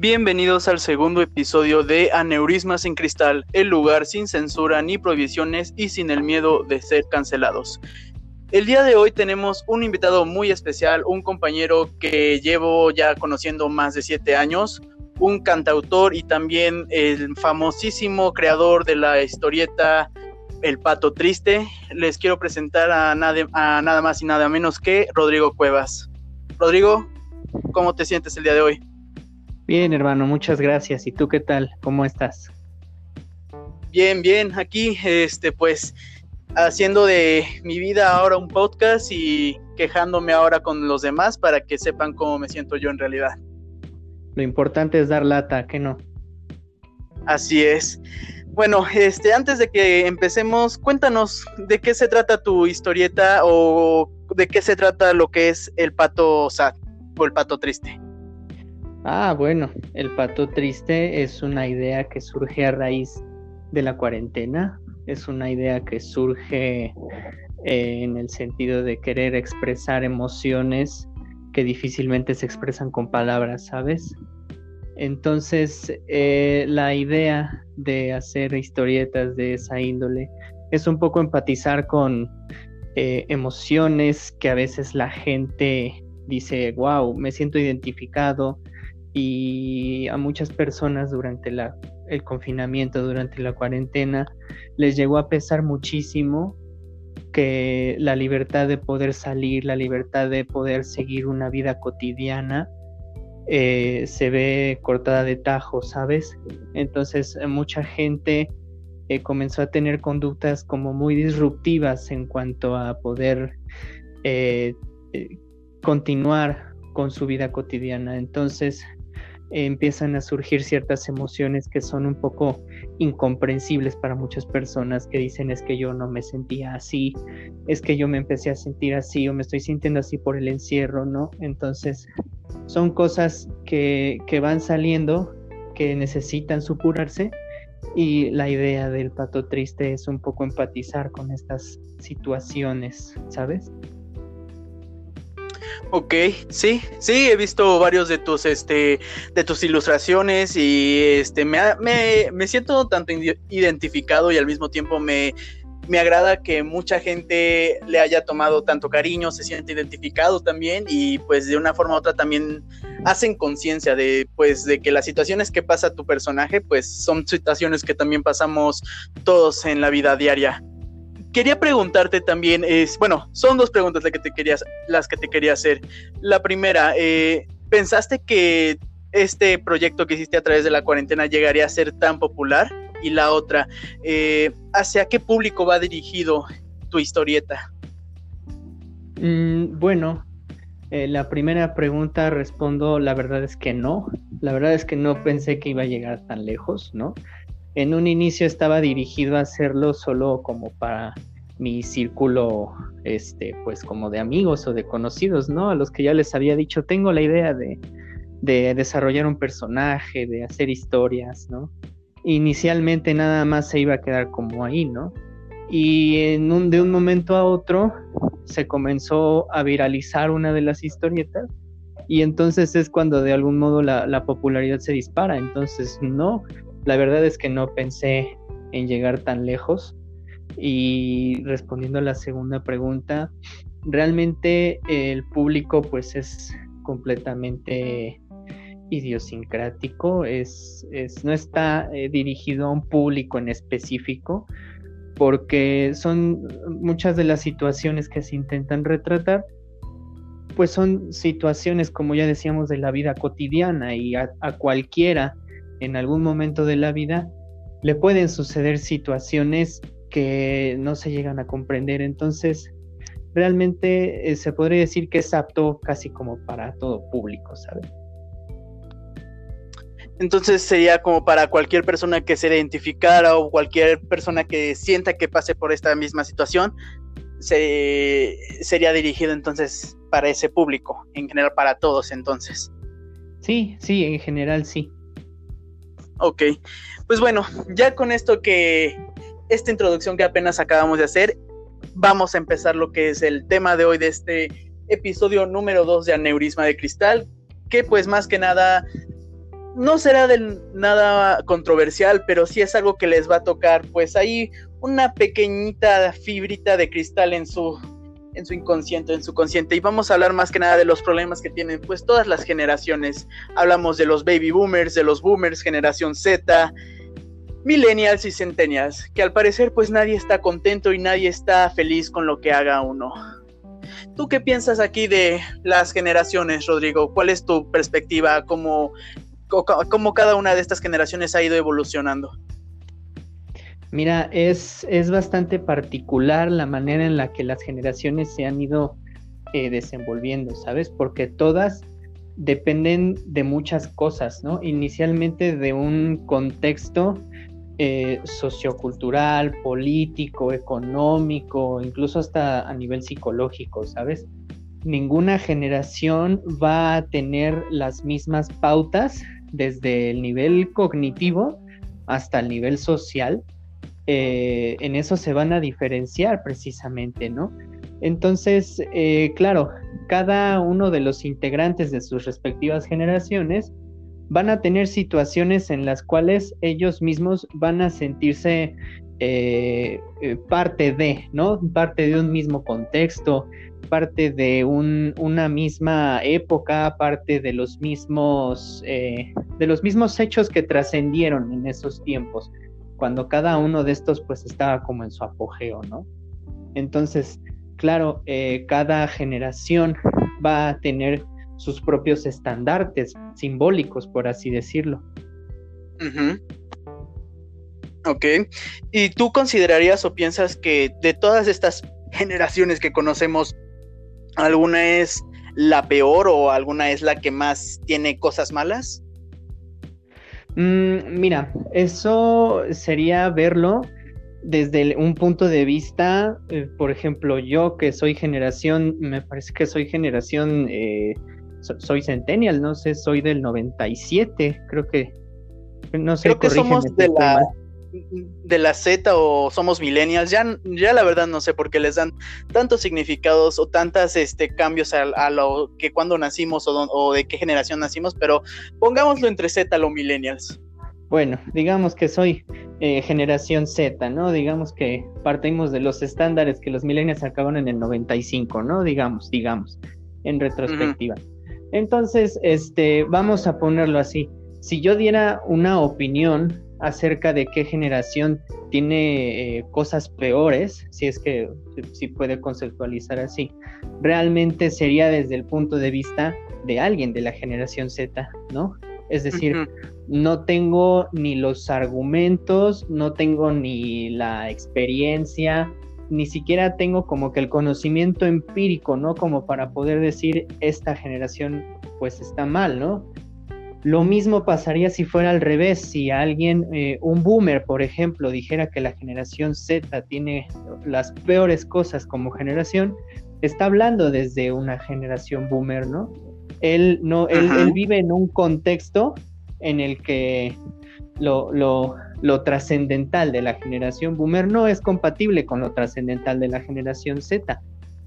Bienvenidos al segundo episodio de Aneurismas en Cristal, el lugar sin censura ni prohibiciones y sin el miedo de ser cancelados. El día de hoy tenemos un invitado muy especial, un compañero que llevo ya conociendo más de siete años, un cantautor y también el famosísimo creador de la historieta El Pato Triste. Les quiero presentar a a nada más y nada menos que Rodrigo Cuevas. Rodrigo, ¿cómo te sientes el día de hoy? Bien, hermano, muchas gracias. ¿Y tú qué tal? ¿Cómo estás? Bien, bien. Aquí, este, pues, haciendo de mi vida ahora un podcast y quejándome ahora con los demás para que sepan cómo me siento yo en realidad. Lo importante es dar lata, ¿qué no? Así es. Bueno, este, antes de que empecemos, cuéntanos de qué se trata tu historieta o de qué se trata lo que es el pato sad o el pato triste. Ah, bueno, el pato triste es una idea que surge a raíz de la cuarentena, es una idea que surge eh, en el sentido de querer expresar emociones que difícilmente se expresan con palabras, ¿sabes? Entonces, eh, la idea de hacer historietas de esa índole es un poco empatizar con eh, emociones que a veces la gente dice, wow, me siento identificado, y a muchas personas durante la, el confinamiento, durante la cuarentena, les llegó a pesar muchísimo que la libertad de poder salir, la libertad de poder seguir una vida cotidiana, eh, se ve cortada de tajo, ¿sabes? Entonces mucha gente eh, comenzó a tener conductas como muy disruptivas en cuanto a poder eh, continuar con su vida cotidiana. Entonces empiezan a surgir ciertas emociones que son un poco incomprensibles para muchas personas que dicen es que yo no me sentía así, es que yo me empecé a sentir así o me estoy sintiendo así por el encierro, ¿no? Entonces son cosas que, que van saliendo, que necesitan supurarse y la idea del pato triste es un poco empatizar con estas situaciones, ¿sabes? Ok, sí, sí, he visto varios de tus, este, de tus ilustraciones y, este, me, me, me siento tanto identificado y al mismo tiempo me, me agrada que mucha gente le haya tomado tanto cariño, se siente identificado también y pues de una forma u otra también hacen conciencia de pues de que las situaciones que pasa tu personaje pues son situaciones que también pasamos todos en la vida diaria quería preguntarte también, es, bueno, son dos preguntas las que te, querías, las que te quería hacer. La primera, eh, ¿pensaste que este proyecto que hiciste a través de la cuarentena llegaría a ser tan popular? Y la otra, eh, ¿hacia qué público va dirigido tu historieta? Mm, bueno, eh, la primera pregunta respondo, la verdad es que no. La verdad es que no pensé que iba a llegar tan lejos, ¿no? En un inicio estaba dirigido a hacerlo solo como para mi círculo, este, pues como de amigos o de conocidos, ¿no? A los que ya les había dicho, tengo la idea de, de desarrollar un personaje, de hacer historias, ¿no? Inicialmente nada más se iba a quedar como ahí, ¿no? Y de un momento a otro se comenzó a viralizar una de las historietas y entonces es cuando de algún modo la popularidad se dispara. Entonces, no, la verdad es que no pensé en llegar tan lejos. Y respondiendo a la segunda pregunta, realmente el público pues es completamente idiosincrático, es, no está eh, dirigido a un público en específico, porque son muchas de las situaciones que se intentan retratar, pues son situaciones, como ya decíamos, de la vida cotidiana y a cualquiera en algún momento de la vida le pueden suceder situaciones que no se llegan a comprender. Entonces, realmente eh, se podría decir que es apto casi como para todo público, ¿sabes? Entonces sería como para cualquier persona que se identificara o cualquier persona que sienta que pase por esta misma situación, se, sería dirigido entonces para ese público, en general para todos entonces. Sí, sí, en general sí. Ok, pues bueno, ya con esto que, esta introducción que apenas acabamos de hacer, vamos a empezar lo que es el tema de hoy de este episodio número 2 de Aneurisma de Cristal, que pues más que nada no será de nada controversial, pero sí es algo que les va a tocar, pues ahí una pequeñita fibrita de cristal en su en su inconsciente, en su consciente. Y vamos a hablar más que nada de los problemas que tienen pues todas las generaciones. Hablamos de los baby boomers, de los boomers, generación Z, millennials y centennials, que al parecer pues nadie está contento y nadie está feliz con lo que haga uno. ¿Tú qué piensas aquí de las generaciones, Rodrigo? ¿Cuál es tu perspectiva? ¿Cómo, cómo cada una de estas generaciones ha ido evolucionando? Mira, es, es bastante particular la manera en la que las generaciones se han ido eh, desenvolviendo, ¿sabes? Porque todas dependen de muchas cosas, ¿no? Inicialmente de un contexto eh, sociocultural, político, económico, incluso hasta a nivel psicológico, ¿sabes? Ninguna generación va a tener las mismas pautas desde el nivel cognitivo hasta el nivel social eh, en eso se van a diferenciar precisamente, ¿no? Entonces, eh, claro, cada uno de los integrantes de sus respectivas generaciones van a tener situaciones en las cuales ellos mismos van a sentirse eh, parte de, ¿no? Parte de un mismo contexto, parte de una misma época, parte de los mismos, de los mismos hechos que trascendieron en esos tiempos cuando cada uno de estos pues estaba como en su apogeo, ¿no? Entonces, claro, eh, cada generación va a tener sus propios estandartes simbólicos, por así decirlo. Ok. ¿Y tú considerarías o piensas que de todas estas generaciones que conocemos, alguna es la peor o alguna es la que más tiene cosas malas? Mm, mira, eso sería verlo desde un punto de vista, eh, por ejemplo, yo que soy generación, me parece que soy generación, eh, soy centennial, no sé, soy del 97, creo que, no sé. Creo que somos de la, de la Z o somos millennials, ya, ya la verdad no sé por qué les dan tantos significados o tantos este, cambios a, lo que cuando nacimos o, de qué generación nacimos, pero pongámoslo entre Z o millennials. Bueno, digamos que soy eh, generación Z, ¿no? Digamos que partimos de los estándares que los millennials acaban en el 95, ¿no? Digamos, digamos, en retrospectiva. Entonces, este, vamos a ponerlo así. Si yo diera una opinión acerca de qué generación tiene eh, cosas peores, si es que si puede conceptualizar así, realmente sería desde el punto de vista de alguien de la generación Z, ¿no? Es decir, no tengo ni los argumentos, no tengo ni la experiencia, ni siquiera tengo como que el conocimiento empírico, ¿no? Como para poder decir esta generación pues está mal, ¿no? Lo mismo pasaría si fuera al revés, si alguien, eh, un boomer, por ejemplo, dijera que la generación Z tiene las peores cosas como generación, está hablando desde una generación boomer, ¿no? Él, no, él, vive en un contexto en el que lo, lo, lo trascendental de la generación boomer no es compatible con lo trascendental de la generación Z.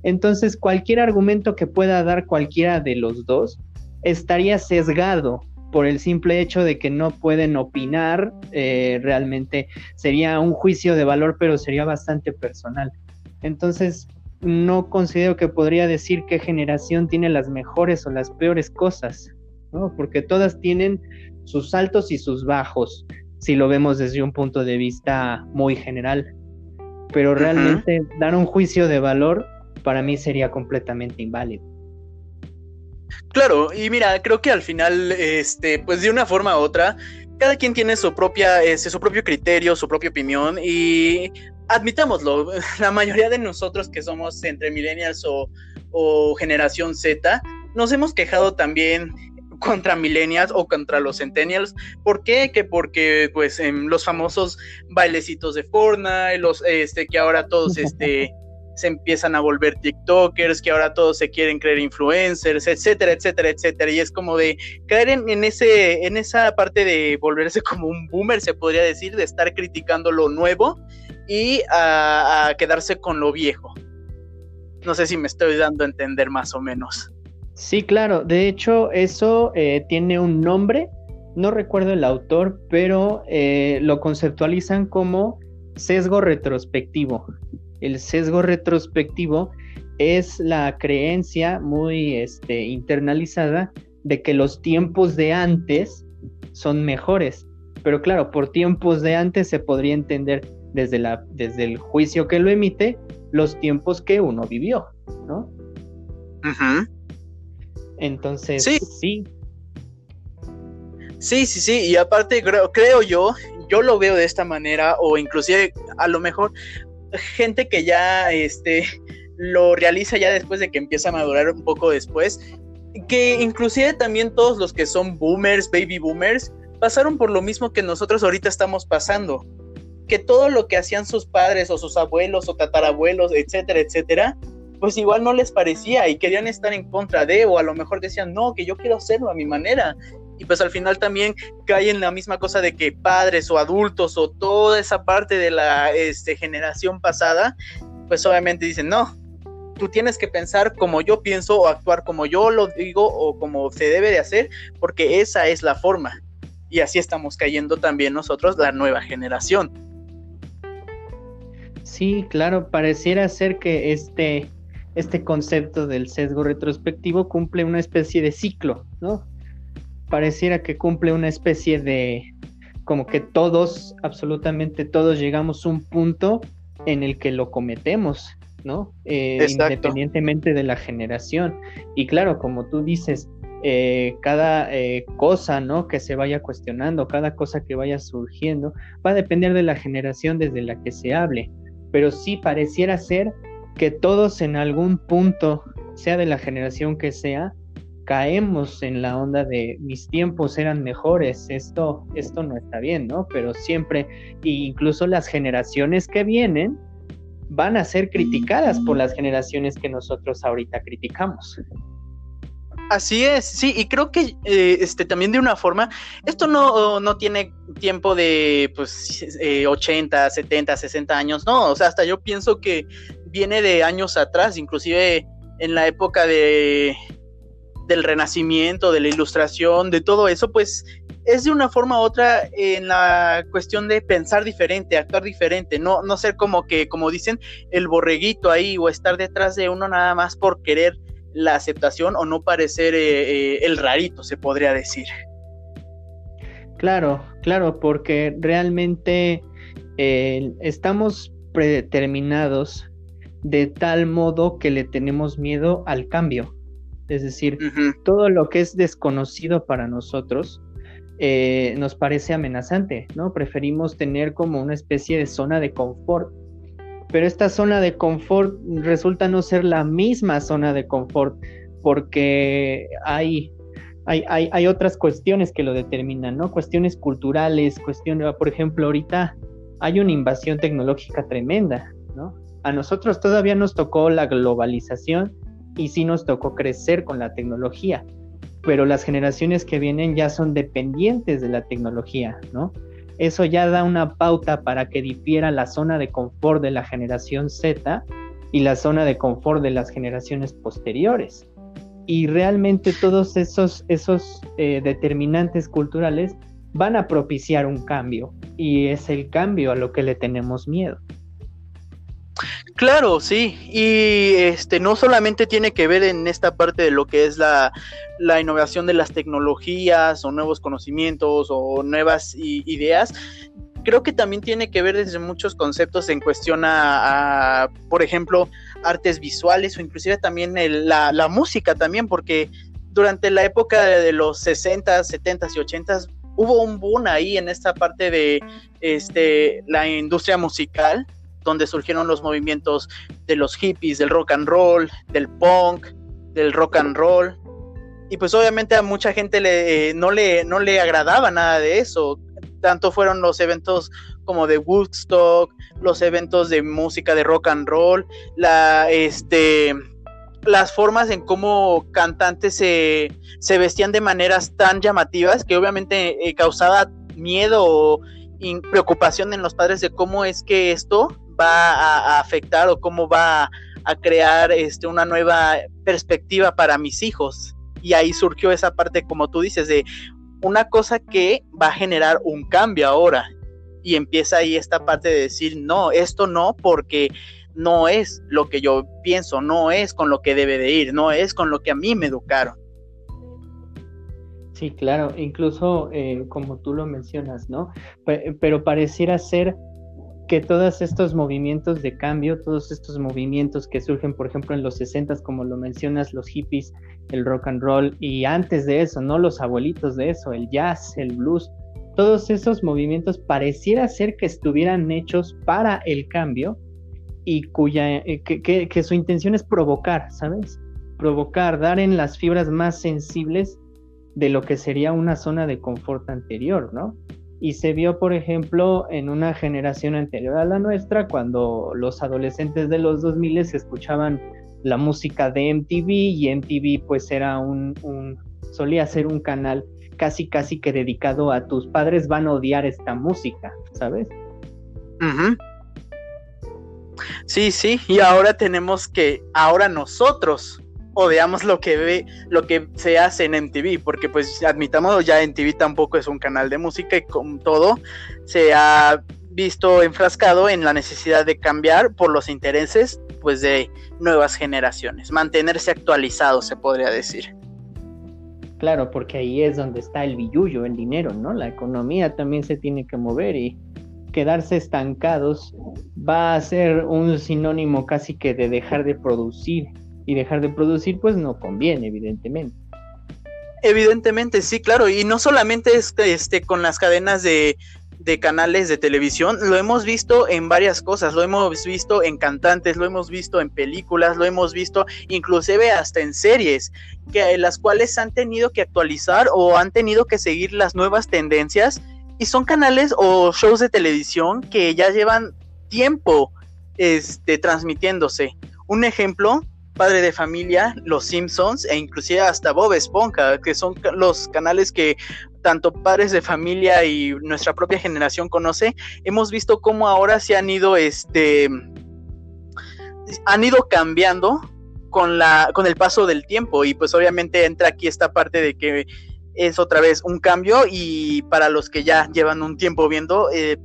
Entonces, cualquier argumento que pueda dar cualquiera de los dos estaría sesgado por el simple hecho de que no pueden opinar, eh, realmente sería un juicio de valor, pero sería bastante personal. Entonces, no considero que podría decir qué generación tiene las mejores o las peores cosas, ¿no? Porque todas tienen sus altos y sus bajos, si lo vemos desde un punto de vista muy general. Pero realmente dar un juicio de valor para mí sería completamente inválido. Claro, y mira, creo que al final, este, pues de una forma u otra, cada quien tiene su propia, este, su propio criterio, su propia opinión, y admitámoslo, la mayoría de nosotros que somos entre millennials o, o generación Z, nos hemos quejado también contra millennials o contra los centennials. ¿Por qué? Que porque pues en los famosos bailecitos de Fortnite, los este que ahora todos este se empiezan a volver TikTokers, que ahora todos se quieren creer influencers, etcétera, etcétera, etcétera. Y es como de caer en, ese, en esa parte de volverse como un boomer, se podría decir, de estar criticando lo nuevo y a, quedarse con lo viejo. No sé si me estoy dando a entender más o menos. Sí, claro. De hecho, eso eh, tiene un nombre no recuerdo el autor, pero eh, lo conceptualizan como sesgo retrospectivo. El sesgo retrospectivo es la creencia muy este, internalizada de que los tiempos de antes son mejores. Pero claro, por tiempos de antes se podría entender desde, la, desde el juicio que lo emite los tiempos que uno vivió, ¿no? Entonces, sí. sí. Sí, sí, y aparte creo, creo yo, yo lo veo de esta manera, o inclusive a lo mejor gente que ya este lo realiza ya después de que empieza a madurar un poco después, que inclusive también todos los que son boomers, baby boomers, pasaron por lo mismo que nosotros ahorita estamos pasando. Que todo lo que hacían sus padres o sus abuelos o tatarabuelos, etcétera, etcétera, pues igual no les parecía y querían estar en contra de, o a lo mejor decían, no, que yo quiero hacerlo a mi manera. Y pues al final también cae en la misma cosa de que padres o adultos o toda esa parte de la este, generación pasada, pues obviamente dicen, no, tú tienes que pensar como yo pienso o actuar como yo lo digo o como se debe de hacer, porque esa es la forma. Y así estamos cayendo también nosotros, la nueva generación. Sí, claro, pareciera ser que este, este concepto del sesgo retrospectivo cumple una especie de ciclo, ¿no? Pareciera que cumple una especie de, como que todos, absolutamente todos llegamos a un punto en el que lo cometemos, ¿no? Eh, independientemente de la generación. Y claro, como tú dices, eh, cada eh, cosa, ¿no? Que se vaya cuestionando, cada cosa que vaya surgiendo, va a depender de la generación desde la que se hable. Pero sí pareciera ser que todos en algún punto, sea de la generación que sea, caemos en la onda de mis tiempos eran mejores, esto, esto no está bien, ¿no? Pero siempre, incluso las generaciones que vienen, van a ser criticadas por las generaciones que nosotros ahorita criticamos. Así es, sí, y creo que eh, este también de una forma, esto no, no tiene tiempo de pues 80, 70, 60 años, no, o sea, hasta yo pienso que viene de años atrás, inclusive en la época de del renacimiento, de la ilustración, de todo eso, pues es de una forma u otra en la cuestión de pensar diferente, actuar diferente, no, no ser como que, como dicen, el borreguito ahí o estar detrás de uno nada más por querer la aceptación o no parecer eh, eh, el rarito, se podría decir. Claro, claro, porque realmente eh, estamos predeterminados de tal modo que le tenemos miedo al cambio. Es decir, todo lo que es desconocido para nosotros nos parece amenazante, ¿no? Preferimos tener como una especie de zona de confort pero esta zona de confort resulta no ser la misma zona de confort porque hay, hay, hay, otras cuestiones que lo determinan, ¿no? Cuestiones culturales, cuestiones, por ejemplo, ahorita hay una invasión tecnológica tremenda, ¿no? A nosotros todavía nos tocó la globalización y sí nos tocó crecer con la tecnología, pero las generaciones que vienen ya son dependientes de la tecnología, ¿no? eso ya da una pauta para que difiera la zona de confort de la generación Z y la zona de confort de las generaciones posteriores. Y realmente todos esos, esos eh, determinantes culturales van a propiciar un cambio y es el cambio a lo que le tenemos miedo. Claro, sí, y este no solamente tiene que ver en esta parte de lo que es la, innovación de las tecnologías o nuevos conocimientos o nuevas ideas, creo que también tiene que ver desde muchos conceptos en cuestión a, por ejemplo, artes visuales o inclusive también la, la, música también, porque durante la época de los 60, 70 y 80 hubo un boom ahí en esta parte de este, la industria musical donde surgieron los movimientos de los hippies, del rock and roll, del punk, del rock and roll. Y pues obviamente a mucha gente le, eh, no, le, no le agradaba nada de eso. Tanto fueron los eventos como de Woodstock, los eventos de música de rock and roll, la, este, las formas en cómo cantantes se, se vestían de maneras tan llamativas que obviamente eh, causaba miedo o preocupación en los padres de cómo es que esto va a, afectar o cómo va a crear este, una nueva perspectiva para mis hijos. Y ahí surgió esa parte, como tú dices, de una cosa que va a generar un cambio ahora. Y empieza ahí esta parte de decir, no, esto no, porque no es lo que yo pienso, no es con lo que debe de ir, no es con lo que a mí me educaron. Sí, claro, incluso eh, como tú lo mencionas, ¿no? pero pareciera ser que todos estos movimientos de cambio, todos estos movimientos que surgen, por ejemplo, en los 60, como lo mencionas, los hippies, el rock and roll, y antes de eso, ¿no? Los abuelitos de eso, el jazz, el blues, todos esos movimientos pareciera ser que estuvieran hechos para el cambio y cuya, eh, que, que su intención es provocar, ¿sabes? Provocar, dar en las fibras más sensibles de lo que sería una zona de confort anterior, ¿no? Y se vio, por ejemplo, en una generación anterior a la nuestra, cuando los adolescentes de los 2000 escuchaban la música de MTV y MTV pues era un, solía ser un canal casi casi que dedicado a tus padres van a odiar esta música, ¿sabes? Sí, sí, y ahora tenemos que, ahora nosotros o veamos lo que ve, lo que se hace en MTV, porque pues admitamos ya MTV tampoco es un canal de música y con todo se ha visto enfrascado en la necesidad de cambiar por los intereses pues de nuevas generaciones, mantenerse actualizado se podría decir. Claro, porque ahí es donde está el billullo, el dinero, ¿no? La economía también se tiene que mover y quedarse estancados va a ser un sinónimo casi que de dejar de producir y dejar de producir, pues no conviene, evidentemente. Evidentemente, sí, claro, y no solamente este, este con las cadenas de, canales de televisión, lo hemos visto en varias cosas, lo hemos visto en cantantes, lo hemos visto en películas, lo hemos visto inclusive hasta en series, que las cuales han tenido que actualizar o han tenido que seguir las nuevas tendencias y son canales o shows de televisión que ya llevan tiempo este transmitiéndose. Un ejemplo Padre de Familia, Los Simpsons e inclusive hasta Bob Esponja, que son los canales que tanto padres de familia y nuestra propia generación conoce, hemos visto cómo ahora se han ido este han ido cambiando con la con el paso del tiempo. Y pues obviamente entra aquí esta parte de que es otra vez un cambio y para los que ya llevan un tiempo viendo eh,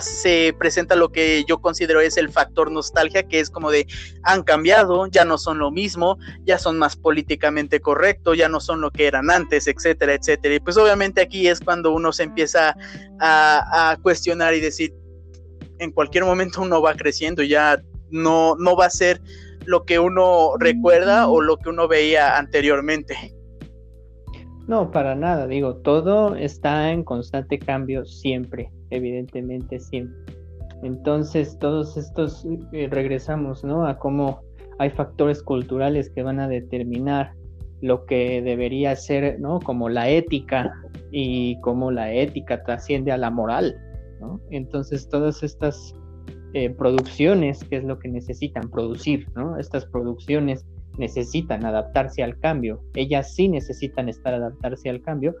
se presenta lo que yo considero es el factor nostalgia, que es como de han cambiado, ya no son lo mismo, ya son más políticamente correctos, ya no son lo que eran antes, etcétera, etcétera. Y pues obviamente aquí es cuando uno se empieza a, cuestionar y decir, en cualquier momento uno va creciendo ya no, no va a ser lo que uno recuerda o lo que uno veía anteriormente. No, para nada, digo, todo está en constante cambio siempre evidentemente siempre. Entonces, todos estos, eh, regresamos, ¿no? A cómo hay factores culturales que van a determinar lo que debería ser, ¿no? Como la ética y cómo la ética trasciende a la moral, ¿no? Entonces, todas estas eh, producciones, que es lo que necesitan producir, ¿no? Estas producciones necesitan adaptarse al cambio. Ellas sí necesitan estar adaptarse al cambio,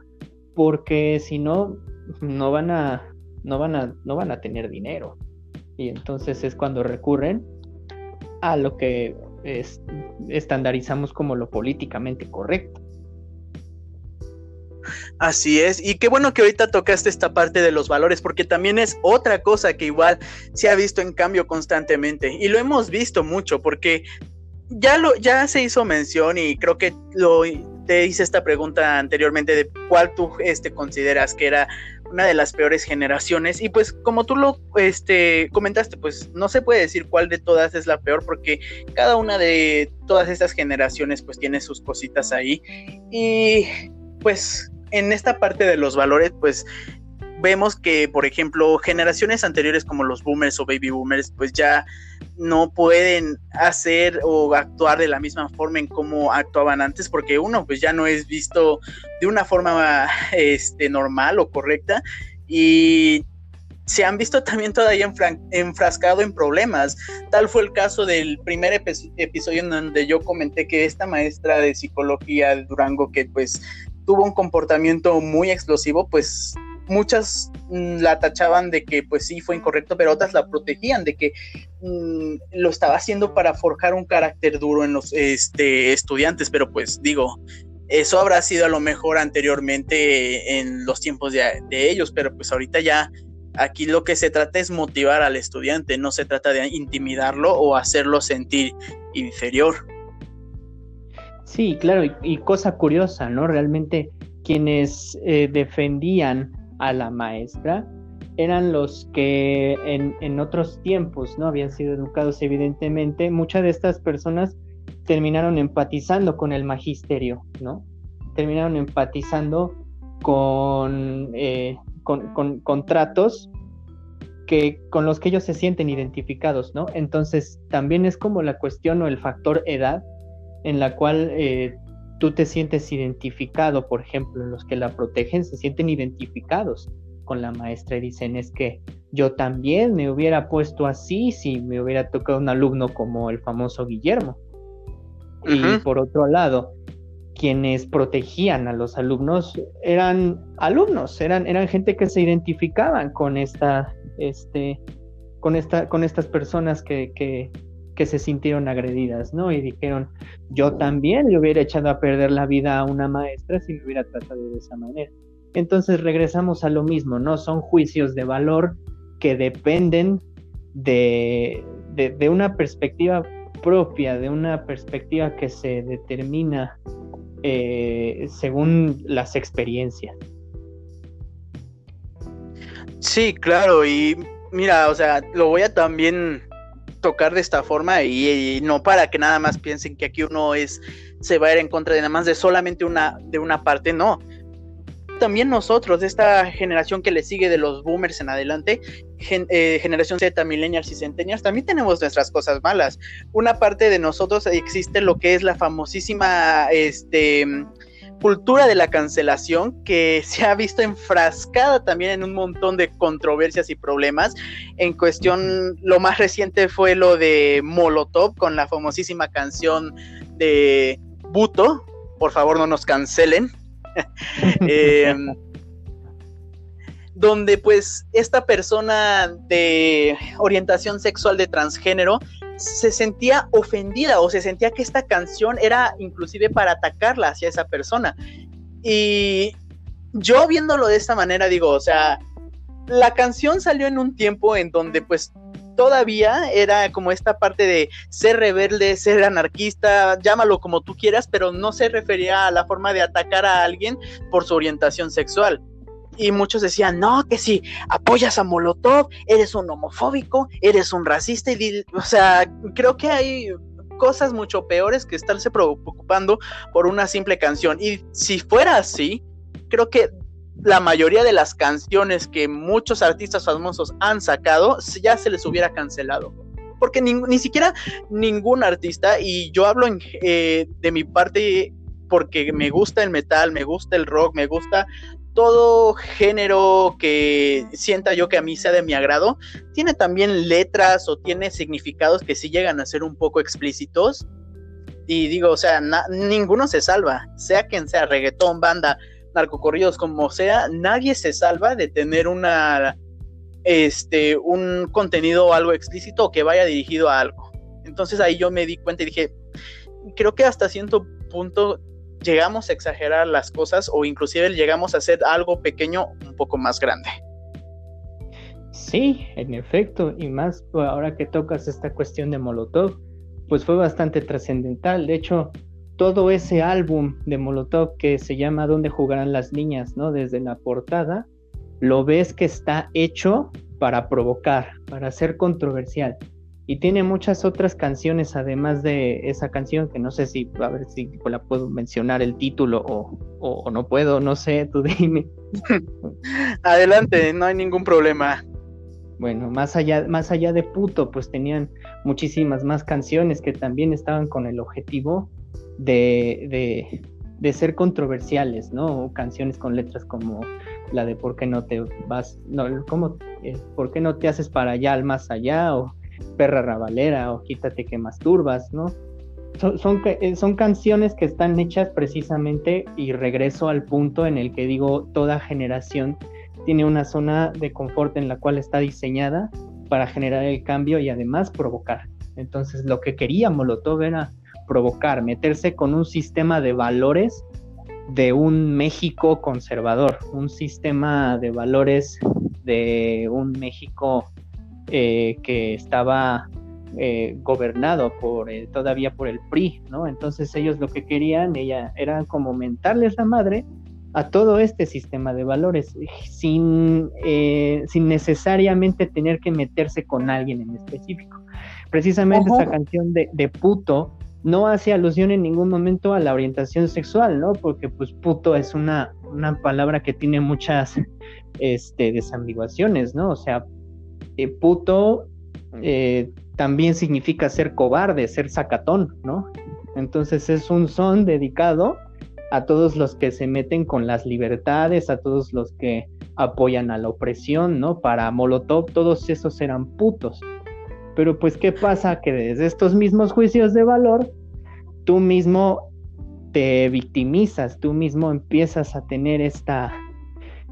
porque si no, no van a no van a, no van a tener dinero. Y entonces es cuando recurren a lo que estandarizamos como lo políticamente correcto. Así es, y qué bueno que ahorita tocaste esta parte de los valores, porque también es otra cosa que igual se ha visto en cambio constantemente, y lo hemos visto mucho, porque ya lo, ya se hizo mención, y creo que lo te hice esta pregunta anteriormente de cuál tú este, consideras que era una de las peores generaciones. Y pues como tú lo este, comentaste pues no se puede decir cuál de todas es la peor porque cada una de todas estas generaciones pues tiene sus cositas ahí. Y pues en esta parte de los valores pues vemos que, por ejemplo, generaciones anteriores como los boomers o baby boomers, pues ya no pueden hacer o actuar de la misma forma en cómo actuaban antes, porque uno pues ya no es visto de una forma este, normal o correcta y se han visto también todavía enfrascado en problemas. Tal fue el caso del primer episodio en donde yo comenté que esta maestra de psicología de Durango que pues tuvo un comportamiento muy explosivo, pues muchas mm, la tachaban de que pues sí fue incorrecto, pero otras la protegían de que mm, lo estaba haciendo para forjar un carácter duro en los este, estudiantes, pero pues digo, Eso habrá sido a lo mejor anteriormente en los tiempos de, de ellos, pero pues ahorita ya aquí lo que se trata es motivar al estudiante, no se trata de intimidarlo o hacerlo sentir inferior. Sí, claro, y, cosa curiosa, ¿no? Realmente quienes eh, defendían a la maestra eran los que en, en, otros tiempos no habían sido educados evidentemente muchas de estas personas terminaron empatizando con el magisterio no terminaron empatizando con, eh, con, con contratos que con los que ellos se sienten identificados no entonces también es como la cuestión o el factor edad en la cual eh, tú te sientes identificado, por ejemplo, los que la protegen se sienten identificados con la maestra y dicen es que yo también me hubiera puesto así si me hubiera tocado un alumno como el famoso Guillermo. Y por otro lado, quienes protegían a los alumnos eran alumnos, eran, eran gente que se identificaban con esta, este, con esta, con estas personas que, que, que se sintieron agredidas, ¿no? Y dijeron, yo también le hubiera echado a perder la vida a una maestra si me hubiera tratado de esa manera. Entonces regresamos a lo mismo, ¿no? Son juicios de valor que dependen de, de, una perspectiva propia, de una perspectiva que se determina eh, según las experiencias. Sí, claro, y mira, o sea, lo voy a también tocar de esta forma y, no para que nada más piensen que aquí uno es se va a ir en contra de nada más de solamente una de una parte, no. También nosotros, de esta generación que le sigue de los boomers en adelante, eh, generación Z, millennials y centennials, también tenemos nuestras cosas malas. Una parte de nosotros existe lo que es la famosísima este, cultura de la cancelación que se ha visto enfrascada también en un montón de controversias y problemas. En cuestión, lo más reciente fue lo de Molotov con la famosísima canción de Buto. Por favor, no nos cancelen. Em, donde pues esta persona de orientación sexual de transgénero se sentía ofendida o se sentía que esta canción era inclusive para atacarla hacia esa persona. Y yo viéndolo de esta manera digo, o sea, la canción salió en un tiempo en donde pues todavía era como esta parte de ser rebelde, ser anarquista, llámalo como tú quieras, pero no se refería a la forma de atacar a alguien por su orientación sexual y muchos decían, no, que si apoyas a Molotov, eres un homofóbico, eres un racista, y, o sea, creo que hay cosas mucho peores que estarse preocupando por una simple canción. Y si fuera así, creo que la mayoría de las canciones que muchos artistas famosos han sacado ya se les hubiera cancelado. Porque ni, ni siquiera ningún artista, y yo hablo eh, de mi parte porque me gusta el metal, me gusta el rock, me gusta todo género que sienta yo que a mí sea de mi agrado, tiene también letras o tiene significados que sí llegan a ser un poco explícitos. Y digo, o sea, ninguno se salva, sea quien sea, reggaetón, banda, narcocorridos, como sea, nadie se salva de tener una, este, un contenido algo explícito que vaya dirigido a algo. Entonces ahí yo me di cuenta y dije, creo que hasta cierto punto llegamos a exagerar las cosas o inclusive llegamos a hacer algo pequeño un poco más grande. Sí, en efecto, y más ahora que tocas esta cuestión de Molotov, pues fue bastante trascendental. De hecho, todo ese álbum de Molotov que se llama ¿Dónde jugarán las niñas? ¿no? Desde la portada, lo ves que está hecho para provocar, para ser controversial y tiene muchas otras canciones además de esa canción que no sé si a ver si la puedo mencionar el título o, no puedo, no sé, tú dime. Adelante, no hay ningún problema. Bueno, más allá, más allá de puto, pues tenían muchísimas más canciones que también estaban con el objetivo de, de, de ser controversiales, ¿no? Canciones con letras como la de por qué no te vas, no, ¿cómo, eh, por qué no te haces para allá al más allá o perra rabalera o quítate que masturbas, ¿no? Son, eh, son, canciones que están hechas precisamente y regreso al punto en el que digo toda generación tiene una zona de confort en la cual está diseñada para generar el cambio y además provocar. Entonces lo que quería Molotov era provocar, meterse con un sistema de valores de un México conservador, un sistema de valores de un México eh, que estaba eh, gobernado por todavía por el PRI, ¿no? Entonces ellos lo que querían, ella, era como mentarles la madre a todo este sistema de valores, sin, eh, sin necesariamente tener que meterse con alguien en específico. Precisamente esta canción de, de puto no hace alusión en ningún momento a la orientación sexual, ¿no? Porque pues puto es una, una palabra que tiene muchas este, desambiguaciones, ¿no? O sea, eh, puto eh, también significa ser cobarde, ser sacatón, ¿no? Entonces es un son dedicado a todos los que se meten con las libertades, a todos los que apoyan a la opresión, ¿no? Para Molotov todos esos eran putos. Pero pues, ¿qué pasa? Que desde estos mismos juicios de valor, tú mismo te victimizas, tú mismo empiezas a tener esta,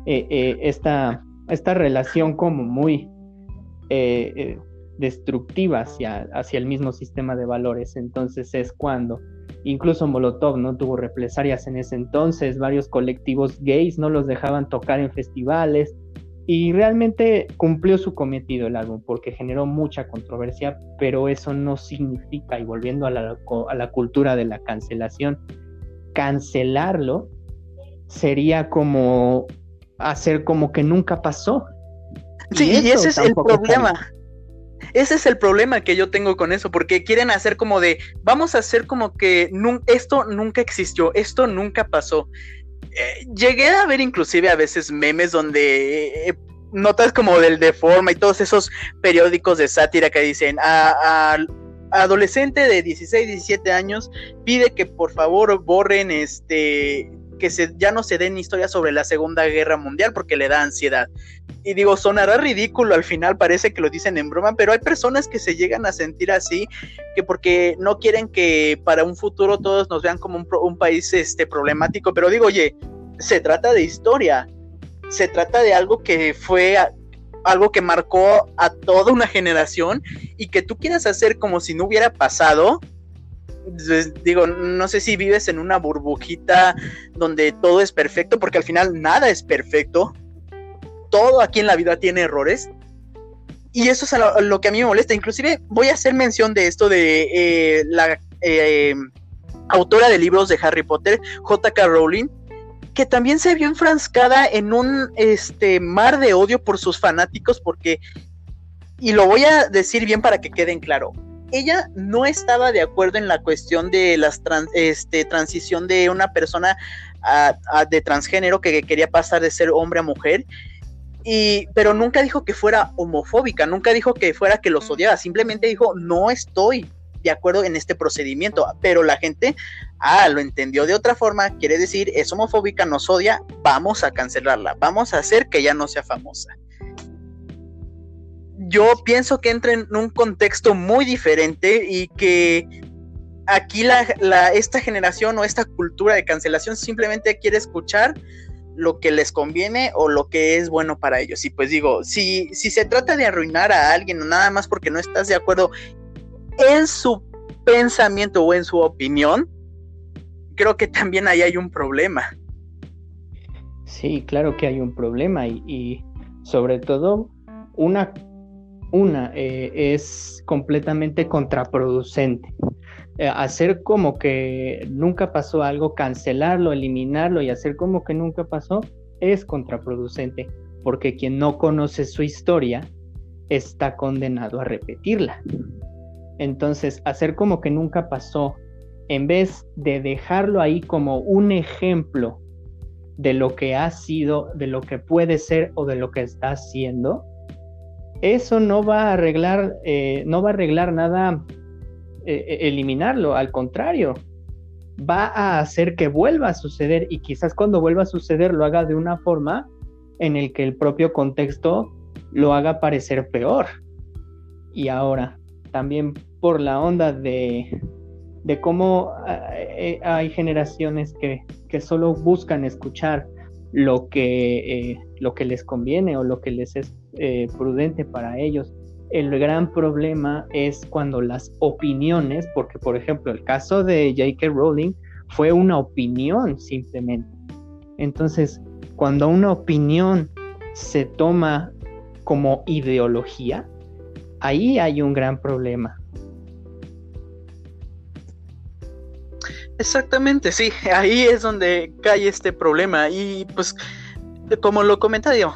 eh, esta, esta relación como muy eh, destructiva hacia, hacia el mismo sistema de valores. Entonces es cuando incluso Molotov no tuvo represalias en ese entonces, varios colectivos gays no los dejaban tocar en festivales, y realmente cumplió su cometido el álbum porque generó mucha controversia, pero eso no significa, y volviendo a la, a la cultura de la cancelación, cancelarlo sería como hacer como que nunca pasó. Sí, y, ese es el problema. Ese es el problema que yo tengo con eso, porque quieren hacer como de, vamos a hacer como que esto nunca existió, esto nunca pasó. Eh, llegué a ver inclusive a veces memes donde eh, notas como del de forma y todos esos periódicos de sátira que dicen a, adolescente de 16, 17 años pide que por favor borren este que se, ya no se den historias sobre la Segunda Guerra Mundial porque le da ansiedad. Y digo, sonará ridículo al final, parece que lo dicen en broma, pero hay personas que se llegan a sentir así, que porque no quieren que para un futuro todos nos vean como un, país este, problemático, pero digo, oye, se trata de historia, se trata de algo que fue algo que marcó a toda una generación y que tú quieras hacer como si no hubiera pasado, digo, no sé si vives en una burbujita donde todo es perfecto, porque al final nada es perfecto. Todo aquí en la vida tiene errores. Y eso es lo, que a mí me molesta. Inclusive voy a hacer mención de esto de eh, la eh, autora de libros de Harry Potter, J.K. Rowling, que también se vio enfrascada en un este, mar de odio por sus fanáticos, porque, y lo voy a decir bien para que queden claro, ella no estaba de acuerdo en la cuestión de la este, transición de una persona de transgénero que quería pasar de ser hombre a mujer. Y, pero nunca dijo que fuera homofóbica, nunca dijo que fuera que los odiaba, simplemente dijo, no estoy de acuerdo en este procedimiento, pero la gente, ah, lo entendió de otra forma, quiere decir, es homofóbica, nos odia, vamos a cancelarla, vamos a hacer que ya no sea famosa yo pienso que entra en un contexto muy diferente y que aquí la, esta generación o esta cultura de cancelación simplemente quiere escuchar lo que les conviene o lo que es bueno para ellos. Y pues digo, si, si se trata de arruinar a alguien o nada más porque no estás de acuerdo en su pensamiento o en su opinión, creo que también ahí hay un problema. Sí, claro que hay un problema y, y sobre todo una una eh, es completamente contraproducente. Eh, hacer como que nunca pasó algo, cancelarlo, eliminarlo y hacer como que nunca pasó es contraproducente, porque quien no conoce su historia está condenado a repetirla. Entonces, hacer como que nunca pasó, en vez de dejarlo ahí como un ejemplo de lo que ha sido, de lo que puede ser o de lo que está haciendo, eso no va a arreglar, eh, no va a arreglar nada eh, eh, eliminarlo, al contrario, va a hacer que vuelva a suceder y quizás cuando vuelva a suceder lo haga de una forma en el que el propio contexto lo haga parecer peor. Y ahora, también por la onda de, de cómo hay generaciones que, que, solo buscan escuchar lo que, lo que les conviene o lo que les es eh, prudente para ellos. El gran problema es cuando las opiniones, porque por ejemplo el caso de J.K. Rowling fue una opinión simplemente. Entonces, cuando una opinión se toma como ideología, ahí hay un gran problema. Exactamente, sí, ahí es donde cae este problema y pues como lo comenta yo,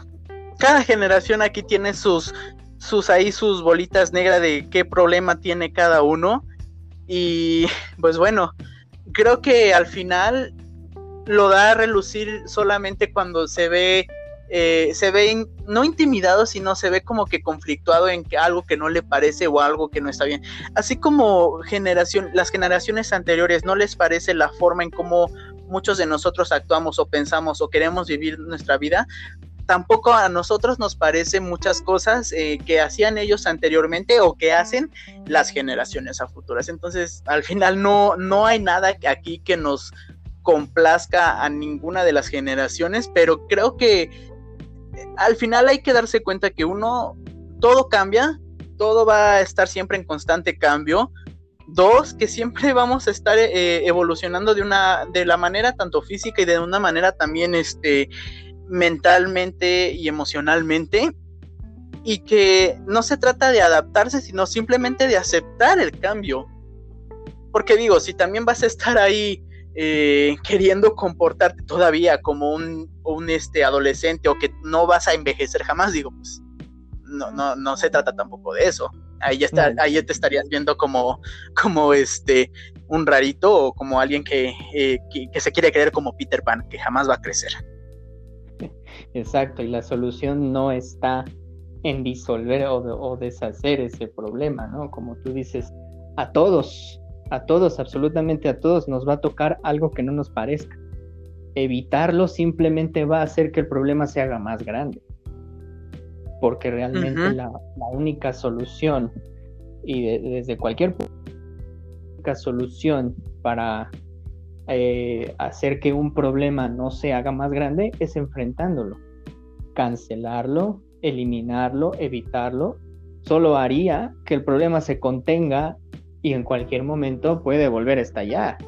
cada generación aquí tiene sus sus ahí sus bolitas negras de qué problema tiene cada uno y pues bueno, creo que al final lo da a relucir solamente cuando se ve eh, se ve no intimidado, sino se ve como que conflictuado en que algo que no le parece o algo que no está bien. Así como generación, las generaciones anteriores no les parece la forma en cómo muchos de nosotros actuamos o pensamos o queremos vivir nuestra vida, tampoco a nosotros nos parecen muchas cosas eh, que hacían ellos anteriormente o que hacen las generaciones a futuras. Entonces, al final no, no hay nada aquí que nos complazca a ninguna de las generaciones, pero creo que al final hay que darse cuenta que uno, todo cambia, todo va a estar siempre en constante cambio. Dos, que siempre vamos a estar eh, evolucionando de una, de la manera tanto física y de una manera también, este, mentalmente y emocionalmente. Y que no se trata de adaptarse, sino simplemente de aceptar el cambio. Porque digo, si también vas a estar ahí eh, queriendo comportarte todavía como un, un, este, adolescente o que no vas a envejecer jamás, digo, pues no, no, no se trata tampoco de eso. Ahí ya, está, ahí ya te estarías viendo como, como este, un rarito o como alguien que, eh, que, se quiere creer como Peter Pan, que jamás va a crecer. Exacto, y la solución no está en disolver o, o deshacer ese problema, ¿no? Como tú dices, a todos a todos, absolutamente a todos, nos va a tocar algo que no nos parezca. Evitarlo simplemente va a hacer que el problema se haga más grande. Porque realmente la, única solución, y desde cualquier única solución para eh, hacer que un problema no se haga más grande es enfrentándolo. Cancelarlo, eliminarlo, evitarlo, solo haría que el problema se contenga y en cualquier momento puede volver a estallar.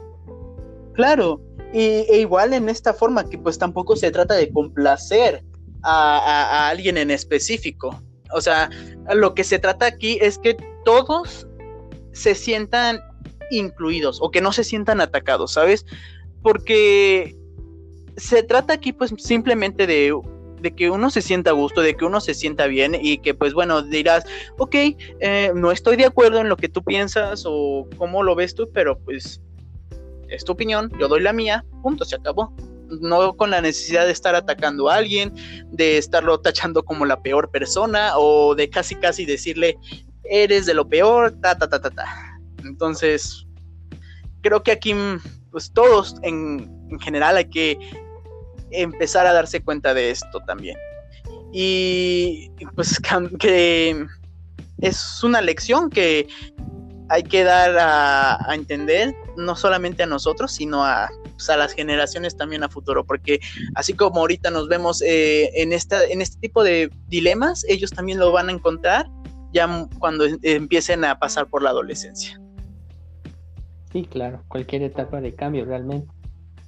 Claro, y, e igual en esta forma que pues tampoco se trata de complacer a, alguien en específico. O sea, lo que se trata aquí es que todos se sientan incluidos o que no se sientan atacados, ¿sabes? Porque se trata aquí pues simplemente de de que uno se sienta a gusto, de que uno se sienta bien y que pues bueno, dirás, ok, eh, no estoy de acuerdo en lo que tú piensas o cómo lo ves tú, pero pues es tu opinión, yo doy la mía, punto, se acabó. No con la necesidad de estar atacando a alguien, de estarlo tachando como la peor persona o de casi casi decirle, eres de lo peor, ta, ta, ta, ta, ta. Entonces, creo que aquí, pues todos en, en general hay que empezar a darse cuenta de esto también. Y pues que es una lección que hay que dar a, entender, no solamente a nosotros, sino a, pues, a, las generaciones también a futuro, porque así como ahorita nos vemos eh, en, esta, en este tipo de dilemas, ellos también lo van a encontrar ya cuando empiecen a pasar por la adolescencia. Sí, claro, cualquier etapa de cambio realmente.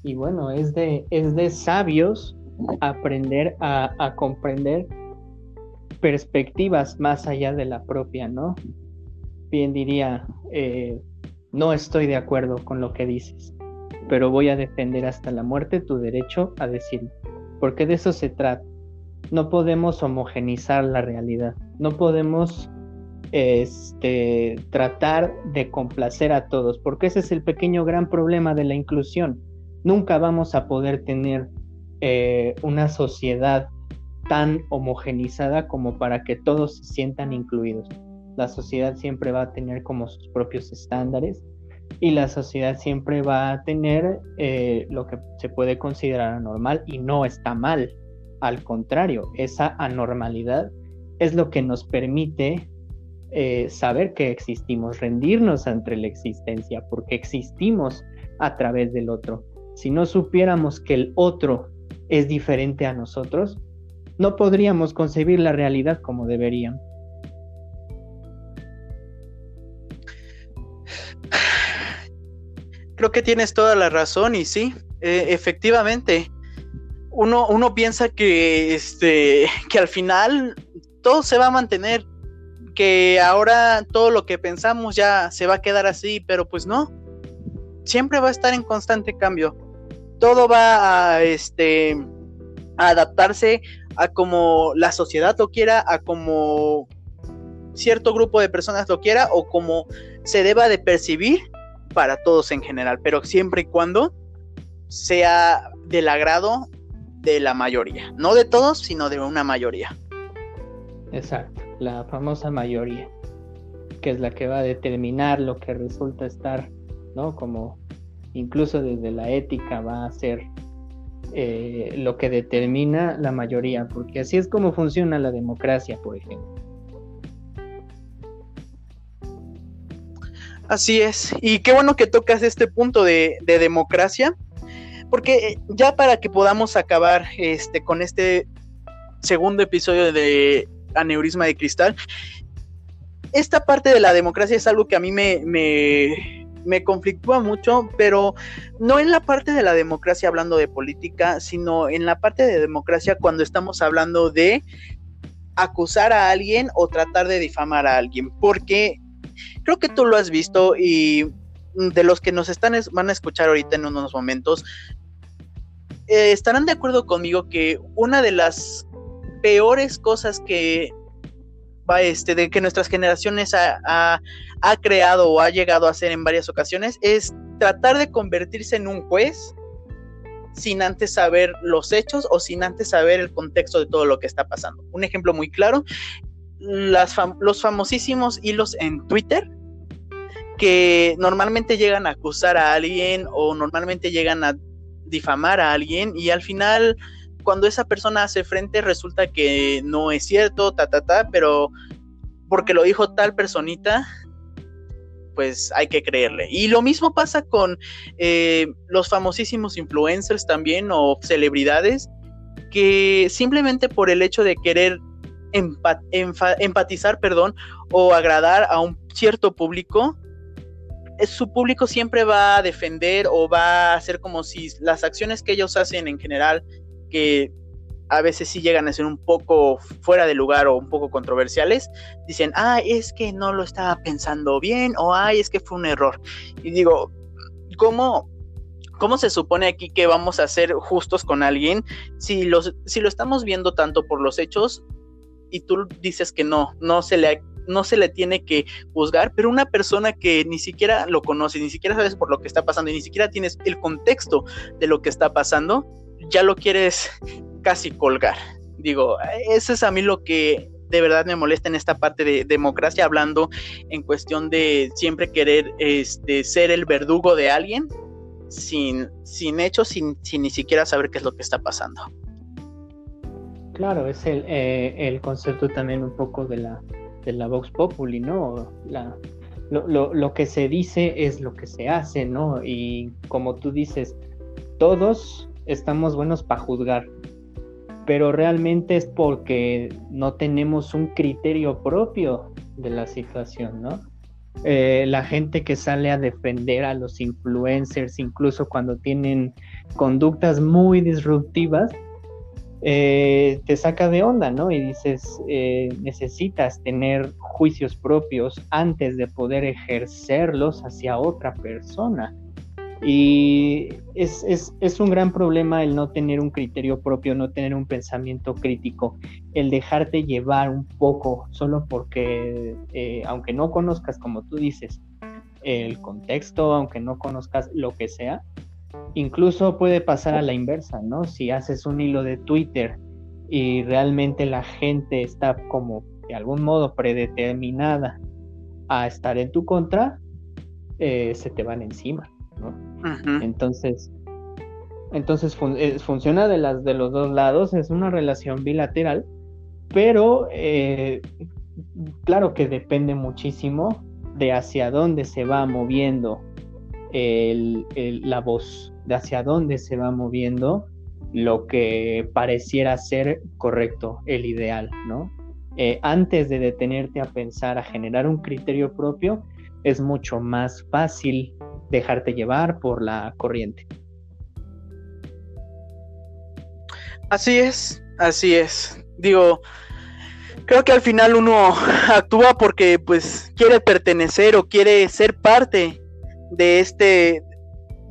Y bueno, es de, es de sabios aprender a, comprender perspectivas más allá de la propia, ¿no? Bien diría, eh, no estoy de acuerdo con lo que dices, pero voy a defender hasta la muerte tu derecho a decirlo, porque de eso se trata. No podemos homogenizar la realidad, no podemos este, tratar de complacer a todos, porque ese es el pequeño gran problema de la inclusión nunca vamos a poder tener eh, una sociedad tan homogenizada como para que todos se sientan incluidos. La sociedad siempre va a tener como sus propios estándares y la sociedad siempre va a tener eh, lo que se puede considerar anormal y no está mal. Al contrario, esa anormalidad es lo que nos permite eh, saber que existimos, rendirnos ante la existencia, porque existimos a través del otro. Si no supiéramos que el otro es diferente a nosotros, no podríamos concebir la realidad como deberían. creo que tienes toda la razón y sí, eh, efectivamente. Uno, uno piensa que, este, que al final todo se va a mantener, que ahora todo lo que pensamos ya se va a quedar así, pero pues no. Siempre va a estar en constante cambio. Todo va a, este, a adaptarse a como la sociedad lo quiera, a como cierto grupo de personas lo quiera o como se deba de percibir para todos en general, pero siempre y cuando sea del agrado de la mayoría, no de todos, sino de una mayoría. Exacto, la famosa mayoría, que es la que va a determinar lo que resulta estar, ¿no? Como incluso desde la ética va a ser eh, lo que determina la mayoría, porque así es como funciona la democracia, por ejemplo. Así es, y qué bueno que tocas este punto de, democracia, porque eh, ya para que podamos acabar este, con este segundo episodio de Aneurisma de Cristal, esta parte de la democracia es algo que a mí me, me, me conflictúa mucho, pero no en la parte de la democracia hablando de política, sino en la parte de democracia cuando estamos hablando de acusar a alguien o tratar de difamar a alguien, porque Creo que tú lo has visto y de los que nos están van a escuchar ahorita en unos momentos, eh, estarán de acuerdo conmigo que una de las peores cosas que va este de que nuestras generaciones ha, ha, creado o ha llegado a hacer en varias ocasiones es tratar de convertirse en un juez sin antes saber los hechos o sin antes saber el contexto de todo lo que está pasando. Un ejemplo muy claro los famosísimos hilos en Twitter que normalmente llegan a acusar a alguien o normalmente llegan a difamar a alguien y al final cuando esa persona hace frente resulta que no es cierto, ta, ta, ta, pero porque lo dijo tal personita, pues hay que creerle. Y lo mismo pasa con eh, los famosísimos influencers también o celebridades que simplemente por el hecho de querer empatizar, perdón, o agradar a un cierto público, su público siempre va a defender o va a hacer como si las acciones que ellos hacen en general, que a veces sí llegan a ser un poco fuera de lugar o un poco controversiales, dicen, ah, es que no lo estaba pensando bien o ay, es que fue un error. Y digo, ¿cómo, ¿Cómo se supone aquí que vamos a ser justos con alguien si, los, si lo estamos viendo tanto por los hechos y tú dices que no, no se le no se le tiene que juzgar, pero una persona que ni siquiera lo conoce, ni siquiera sabes por lo que está pasando y ni siquiera tienes el contexto de lo que está pasando, ya lo quieres casi colgar. Digo, eso es a mí lo que de verdad me molesta en esta parte de democracia, hablando en cuestión de siempre querer este, ser el verdugo de alguien sin, sin hechos, sin, sin ni siquiera saber qué es lo que está pasando. Claro, es el, eh, el concepto también un poco de la, de la Vox Populi, ¿no? La, lo, lo, lo, que se dice es lo que se hace, ¿no? Y como tú dices, todos estamos buenos para juzgar, pero realmente es porque no tenemos un criterio propio de la situación, ¿no? Eh, la gente que sale a defender a los influencers, incluso cuando tienen conductas muy disruptivas, eh, te saca de onda, ¿no? Y dices, eh, necesitas tener juicios propios antes de poder ejercerlos hacia otra persona. Y es, es, un gran problema el no tener un criterio propio, no tener un pensamiento crítico, el dejarte llevar un poco solo porque, eh, aunque no conozcas, como tú dices, el contexto, aunque no conozcas lo que sea, Incluso puede pasar a la inversa, ¿no? Si haces un hilo de Twitter y realmente la gente está como de algún modo predeterminada a estar en tu contra, eh, se te van encima, ¿no? Entonces, entonces eh, funciona de las de los dos lados, es una relación bilateral, pero eh, claro que depende muchísimo de hacia dónde se va moviendo la voz, de hacia dónde se va moviendo lo que pareciera ser correcto, el ideal, ¿no? Eh, antes de detenerte a pensar, a generar un criterio propio, es mucho más fácil dejarte llevar por la corriente. Así es, así es. Digo, creo que al final uno actúa porque pues quiere pertenecer o quiere ser parte de este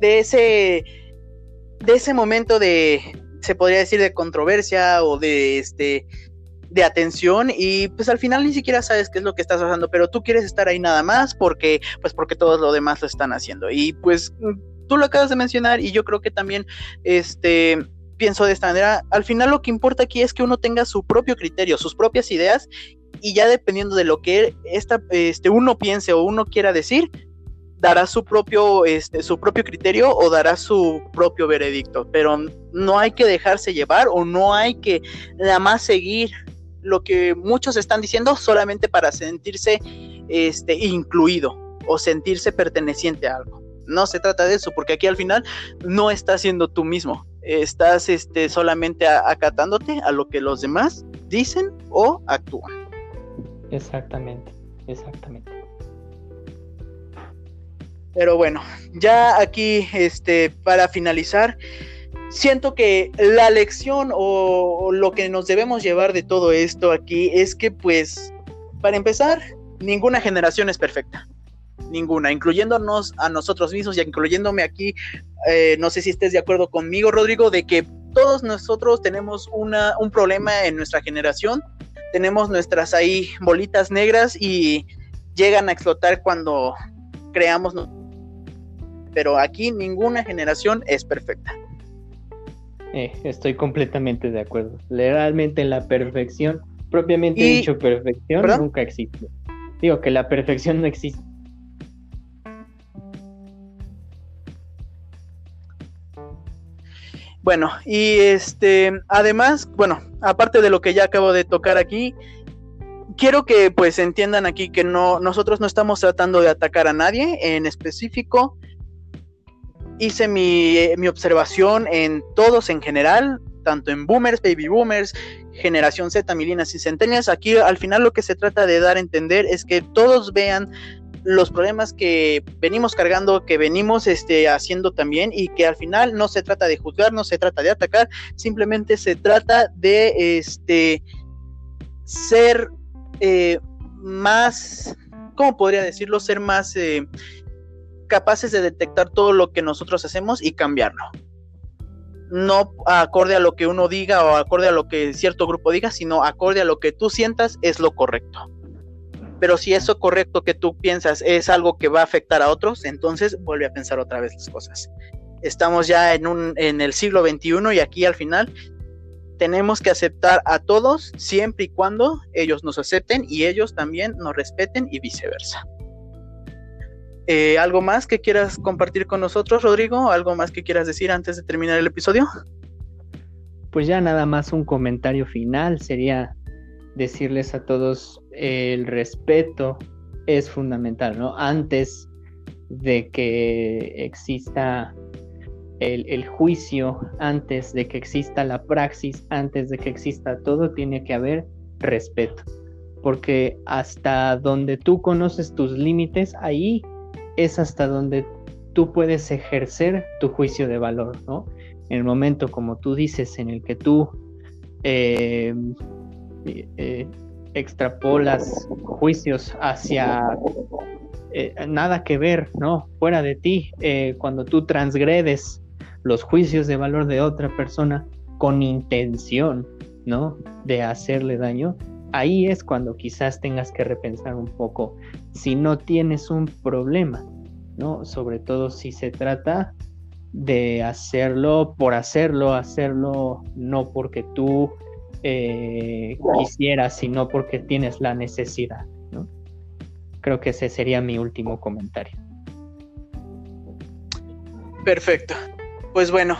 de ese de ese momento de se podría decir de controversia o de este de atención y pues al final ni siquiera sabes qué es lo que estás haciendo, pero tú quieres estar ahí nada más porque pues porque todos los demás lo están haciendo. Y pues tú lo acabas de mencionar y yo creo que también este pienso de esta manera, al final lo que importa aquí es que uno tenga su propio criterio, sus propias ideas y ya dependiendo de lo que esta, este, uno piense o uno quiera decir, dará su propio, este, su propio criterio o dará su propio veredicto, pero no hay que dejarse llevar o no hay que nada más seguir lo que muchos están diciendo solamente para sentirse este, incluido o sentirse perteneciente a algo. No se trata de eso, porque aquí al final no estás siendo tú mismo, estás este, solamente acatándote a lo que los demás dicen o actúan. Exactamente, exactamente. Pero bueno, ya aquí, este, para finalizar, siento que la lección o lo que nos debemos llevar de todo esto aquí es que, pues, para empezar, ninguna generación es perfecta. Ninguna, incluyéndonos a nosotros mismos y incluyéndome aquí, eh, no sé si estés de acuerdo conmigo, Rodrigo, de que todos nosotros tenemos una, un problema en nuestra generación, tenemos nuestras ahí bolitas negras y llegan a explotar cuando creamos pero aquí ninguna generación es perfecta. Eh, estoy completamente de acuerdo. Realmente la perfección, propiamente dicho perfección, nunca existe. Digo que la perfección no existe. Bueno, y este, además, bueno, aparte de lo que ya acabo de tocar aquí, quiero que pues entiendan aquí que no, nosotros no estamos tratando de atacar a nadie en específico, hice mi, mi, observación en todos en general, tanto en boomers, baby boomers, generación Z, milinas y centenias. Aquí al final lo que se trata de dar a entender es que todos vean los problemas que venimos cargando, que venimos este, haciendo también y que al final no se trata de juzgar, no se trata de atacar, simplemente se trata de este, ser eh, más, ¿cómo podría decirlo? Ser más... Eh, capaces de detectar todo lo que nosotros hacemos y cambiarlo. No acorde a lo que uno diga o acorde a lo que cierto grupo diga, sino acorde a lo que tú sientas es lo correcto. Pero si eso correcto que tú piensas es algo que va a afectar a otros, entonces vuelve a pensar otra vez las cosas. Estamos ya en, un, en el siglo XXI y aquí al final tenemos que aceptar a todos siempre y cuando ellos nos acepten y ellos también nos respeten y viceversa. Eh, ¿Algo más que quieras compartir con nosotros, Rodrigo? ¿Algo más que quieras decir antes de terminar el episodio? Pues ya nada más un comentario final sería decirles a todos el respeto es fundamental, ¿no? Antes de que exista el, juicio, antes de que exista la praxis, antes de que exista todo, tiene que haber respeto. Porque hasta donde tú conoces tus límites, ahí es hasta donde tú puedes ejercer tu juicio de valor, ¿no? En el momento, como tú dices, en el que tú eh, eh, extrapolas juicios hacia eh, nada que ver, ¿no? Fuera de ti, cuando tú transgredes los juicios de valor de otra persona con intención, ¿no? De hacerle daño, ahí es cuando quizás tengas que repensar un poco si no tienes un problema, ¿no? Sobre todo si se trata de hacerlo por hacerlo, hacerlo no porque tú eh, quisieras, sino porque tienes la necesidad, ¿no? Creo que ese sería mi último comentario. Perfecto. Pues bueno,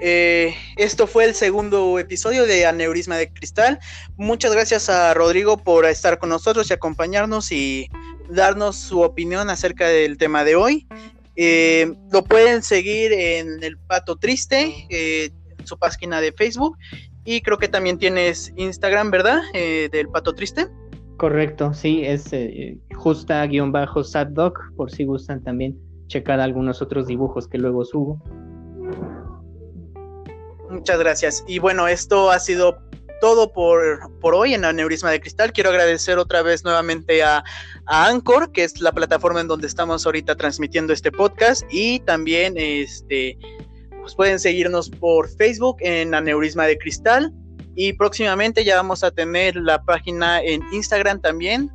eh, esto fue el segundo episodio de Aneurisma de Cristal. Muchas gracias a Rodrigo por estar con nosotros y acompañarnos y darnos su opinión acerca del tema de hoy. Eh, lo pueden seguir en El Pato Triste, eh, su página de Facebook. Y creo que también tienes Instagram, ¿verdad? del Pato Triste. Correcto, sí, es justa-saddoc, por si gustan también checad algunos otros dibujos que luego subo. Muchas gracias. Y bueno, esto ha sido todo por, por hoy en Aneurisma de Cristal. Quiero agradecer otra vez nuevamente a, a, que es la plataforma en donde estamos ahorita transmitiendo este podcast. Y también este, pues pueden seguirnos por Facebook en Aneurisma de Cristal. Y próximamente ya vamos a tener la página en Instagram también.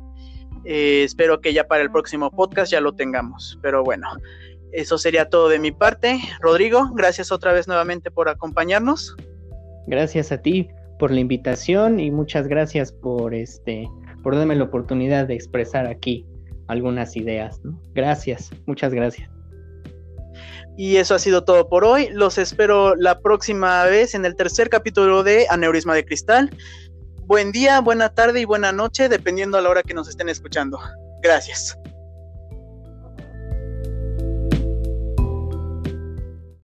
Eh, espero que ya para el próximo podcast ya lo tengamos. Pero bueno, eso sería todo de mi parte. Rodrigo, gracias otra vez nuevamente por acompañarnos. Gracias a ti por la invitación y muchas gracias por este por darme la oportunidad de expresar aquí algunas ideas. Gracias, muchas gracias. Y eso ha sido todo por hoy. Los espero la próxima vez en el tercer capítulo de Aneurisma de Cristal. Buen día, buena tarde y buena noche, dependiendo a la hora que nos estén escuchando. Gracias.